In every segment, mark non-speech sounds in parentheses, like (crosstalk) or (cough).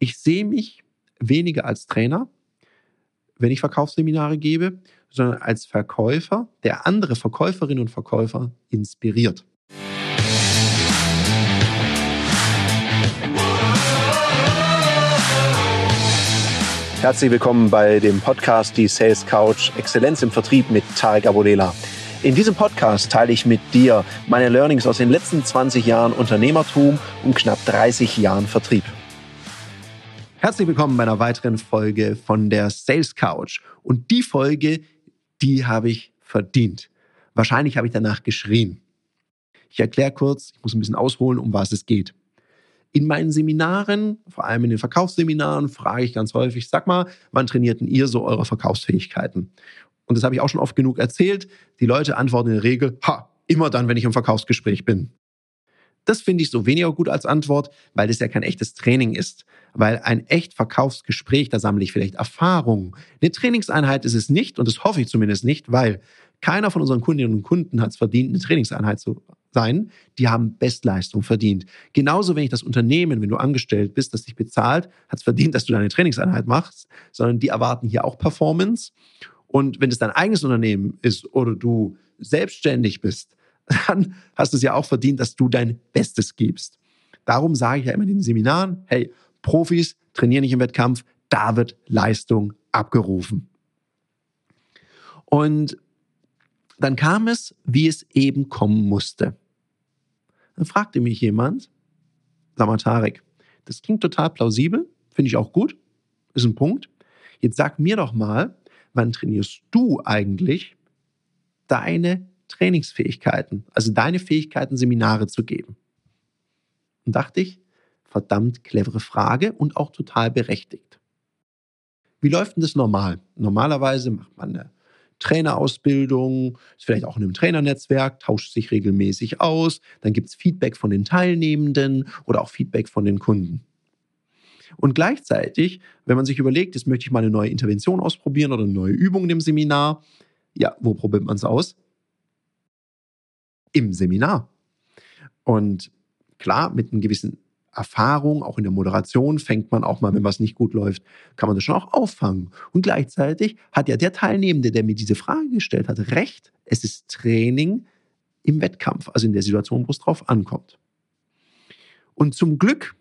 Ich sehe mich weniger als Trainer, wenn ich Verkaufsseminare gebe, sondern als Verkäufer, der andere Verkäuferinnen und Verkäufer inspiriert. Herzlich willkommen bei dem Podcast Die Sales Couch Exzellenz im Vertrieb mit Tarek Abodela. In diesem Podcast teile ich mit dir meine Learnings aus den letzten 20 Jahren Unternehmertum und knapp 30 Jahren Vertrieb. Herzlich willkommen bei einer weiteren Folge von der Sales Couch. Und die Folge, die habe ich verdient. Wahrscheinlich habe ich danach geschrien. Ich erkläre kurz, ich muss ein bisschen ausholen, um was es geht. In meinen Seminaren, vor allem in den Verkaufsseminaren, frage ich ganz häufig, sag mal, wann trainierten ihr so eure Verkaufsfähigkeiten? Und das habe ich auch schon oft genug erzählt. Die Leute antworten in der Regel, ha, immer dann, wenn ich im Verkaufsgespräch bin. Das finde ich so weniger gut als Antwort, weil das ja kein echtes Training ist. Weil ein echt Verkaufsgespräch, da sammle ich vielleicht Erfahrungen. Eine Trainingseinheit ist es nicht und das hoffe ich zumindest nicht, weil keiner von unseren Kundinnen und Kunden hat es verdient, eine Trainingseinheit zu sein. Die haben Bestleistung verdient. Genauso, wenn ich das Unternehmen, wenn du angestellt bist, das dich bezahlt, hat es verdient, dass du deine Trainingseinheit machst, sondern die erwarten hier auch Performance. Und wenn es dein eigenes Unternehmen ist oder du selbstständig bist, dann hast du es ja auch verdient, dass du dein Bestes gibst. Darum sage ich ja immer in den Seminaren, hey, Profis trainieren nicht im Wettkampf, da wird Leistung abgerufen. Und dann kam es, wie es eben kommen musste. Dann fragte mich jemand, sag das klingt total plausibel, finde ich auch gut, ist ein Punkt. Jetzt sag mir doch mal, wann trainierst du eigentlich deine Trainingsfähigkeiten, also deine Fähigkeiten, Seminare zu geben? Und dachte ich, verdammt clevere Frage und auch total berechtigt. Wie läuft denn das normal? Normalerweise macht man eine Trainerausbildung, ist vielleicht auch in einem Trainernetzwerk, tauscht sich regelmäßig aus, dann gibt es Feedback von den Teilnehmenden oder auch Feedback von den Kunden. Und gleichzeitig, wenn man sich überlegt, jetzt möchte ich mal eine neue Intervention ausprobieren oder eine neue Übung im Seminar, ja, wo probiert man es aus? Im Seminar. Und klar, mit einem gewissen Erfahrung, auch in der Moderation, fängt man auch mal, wenn was nicht gut läuft, kann man das schon auch auffangen. Und gleichzeitig hat ja der Teilnehmende, der mir diese Frage gestellt hat, recht. Es ist Training im Wettkampf, also in der Situation, wo es drauf ankommt. Und zum Glück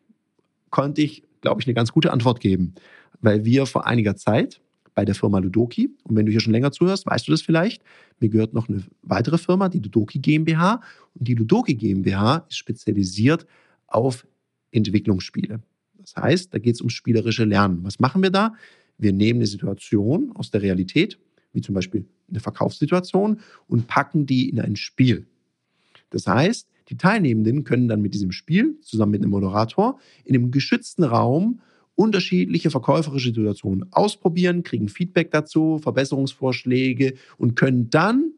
konnte ich, glaube ich, eine ganz gute Antwort geben, weil wir vor einiger Zeit bei der Firma Ludoki. Und wenn du hier schon länger zuhörst, weißt du das vielleicht. Mir gehört noch eine weitere Firma, die Ludoki GmbH. Und die Ludoki GmbH ist spezialisiert auf Entwicklungsspiele. Das heißt, da geht es ums spielerische Lernen. Was machen wir da? Wir nehmen eine Situation aus der Realität, wie zum Beispiel eine Verkaufssituation, und packen die in ein Spiel. Das heißt, die Teilnehmenden können dann mit diesem Spiel zusammen mit einem Moderator in einem geschützten Raum unterschiedliche verkäuferische Situationen ausprobieren, kriegen Feedback dazu, Verbesserungsvorschläge und können dann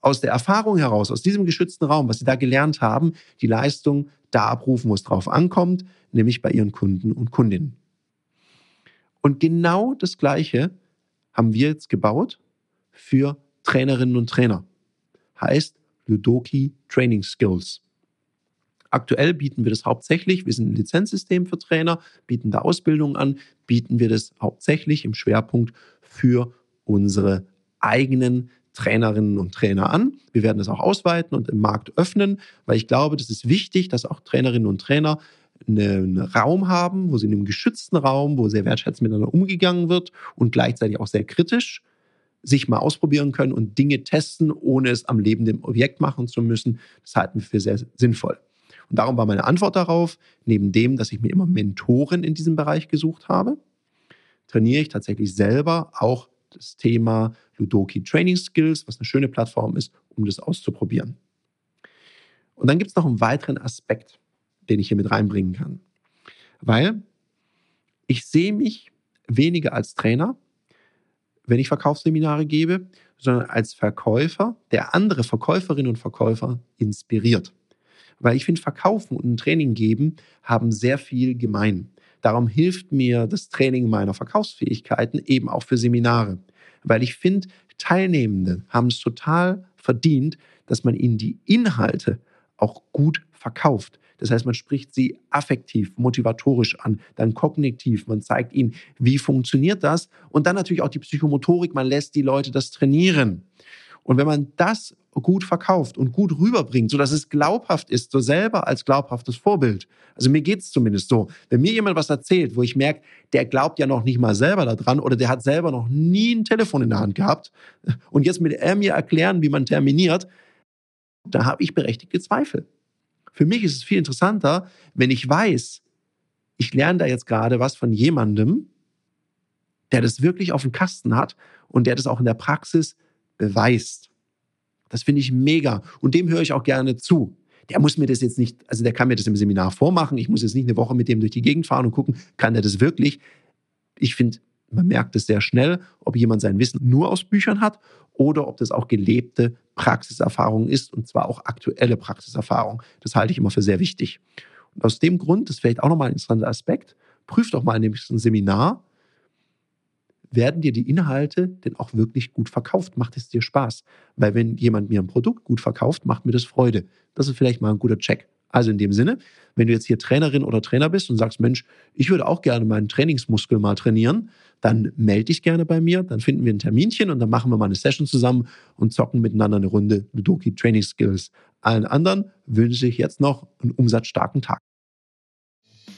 aus der Erfahrung heraus, aus diesem geschützten Raum, was sie da gelernt haben, die Leistung da abrufen, wo es drauf ankommt, nämlich bei ihren Kunden und Kundinnen. Und genau das Gleiche haben wir jetzt gebaut für Trainerinnen und Trainer. Heißt Ludoki Training Skills. Aktuell bieten wir das hauptsächlich, wir sind ein Lizenzsystem für Trainer, bieten da Ausbildungen an, bieten wir das hauptsächlich im Schwerpunkt für unsere eigenen Trainerinnen und Trainer an. Wir werden das auch ausweiten und im Markt öffnen, weil ich glaube, das ist wichtig, dass auch Trainerinnen und Trainer einen Raum haben, wo sie in einem geschützten Raum, wo sehr wertschätzend miteinander umgegangen wird und gleichzeitig auch sehr kritisch sich mal ausprobieren können und Dinge testen, ohne es am lebenden Objekt machen zu müssen. Das halten wir für sehr sinnvoll. Und darum war meine Antwort darauf, neben dem, dass ich mir immer Mentoren in diesem Bereich gesucht habe, trainiere ich tatsächlich selber auch das Thema Ludoki Training Skills, was eine schöne Plattform ist, um das auszuprobieren. Und dann gibt es noch einen weiteren Aspekt, den ich hier mit reinbringen kann. Weil ich sehe mich weniger als Trainer, wenn ich Verkaufsseminare gebe, sondern als Verkäufer, der andere Verkäuferinnen und Verkäufer inspiriert. Weil ich finde, Verkaufen und ein Training geben haben sehr viel gemein. Darum hilft mir das Training meiner Verkaufsfähigkeiten eben auch für Seminare. Weil ich finde, Teilnehmende haben es total verdient, dass man ihnen die Inhalte auch gut verkauft. Das heißt, man spricht sie affektiv, motivatorisch an, dann kognitiv, man zeigt ihnen, wie funktioniert das und dann natürlich auch die Psychomotorik, man lässt die Leute das trainieren. Und wenn man das gut verkauft und gut rüberbringt, sodass es glaubhaft ist, so selber als glaubhaftes Vorbild. Also mir geht's zumindest so. Wenn mir jemand was erzählt, wo ich merke, der glaubt ja noch nicht mal selber daran oder der hat selber noch nie ein Telefon in der Hand gehabt (laughs) und jetzt will er mir erklären, wie man terminiert, da habe ich berechtigte Zweifel. Für mich ist es viel interessanter, wenn ich weiß, ich lerne da jetzt gerade was von jemandem, der das wirklich auf dem Kasten hat und der das auch in der Praxis beweist. Das finde ich mega. Und dem höre ich auch gerne zu. Der muss mir das jetzt nicht, also der kann mir das im Seminar vormachen. Ich muss jetzt nicht eine Woche mit dem durch die Gegend fahren und gucken, kann der das wirklich? Ich finde, man merkt es sehr schnell, ob jemand sein Wissen nur aus Büchern hat oder ob das auch gelebte Praxiserfahrung ist und zwar auch aktuelle Praxiserfahrung. Das halte ich immer für sehr wichtig. Und aus dem Grund, das ist vielleicht auch nochmal ein interessanter Aspekt, prüft doch mal in dem Seminar, werden dir die Inhalte denn auch wirklich gut verkauft? Macht es dir Spaß? Weil wenn jemand mir ein Produkt gut verkauft, macht mir das Freude. Das ist vielleicht mal ein guter Check. Also in dem Sinne, wenn du jetzt hier Trainerin oder Trainer bist und sagst, Mensch, ich würde auch gerne meinen Trainingsmuskel mal trainieren, dann melde dich gerne bei mir, dann finden wir ein Terminchen und dann machen wir mal eine Session zusammen und zocken miteinander eine Runde Ludoki Training Skills. Allen anderen wünsche ich jetzt noch einen umsatzstarken Tag.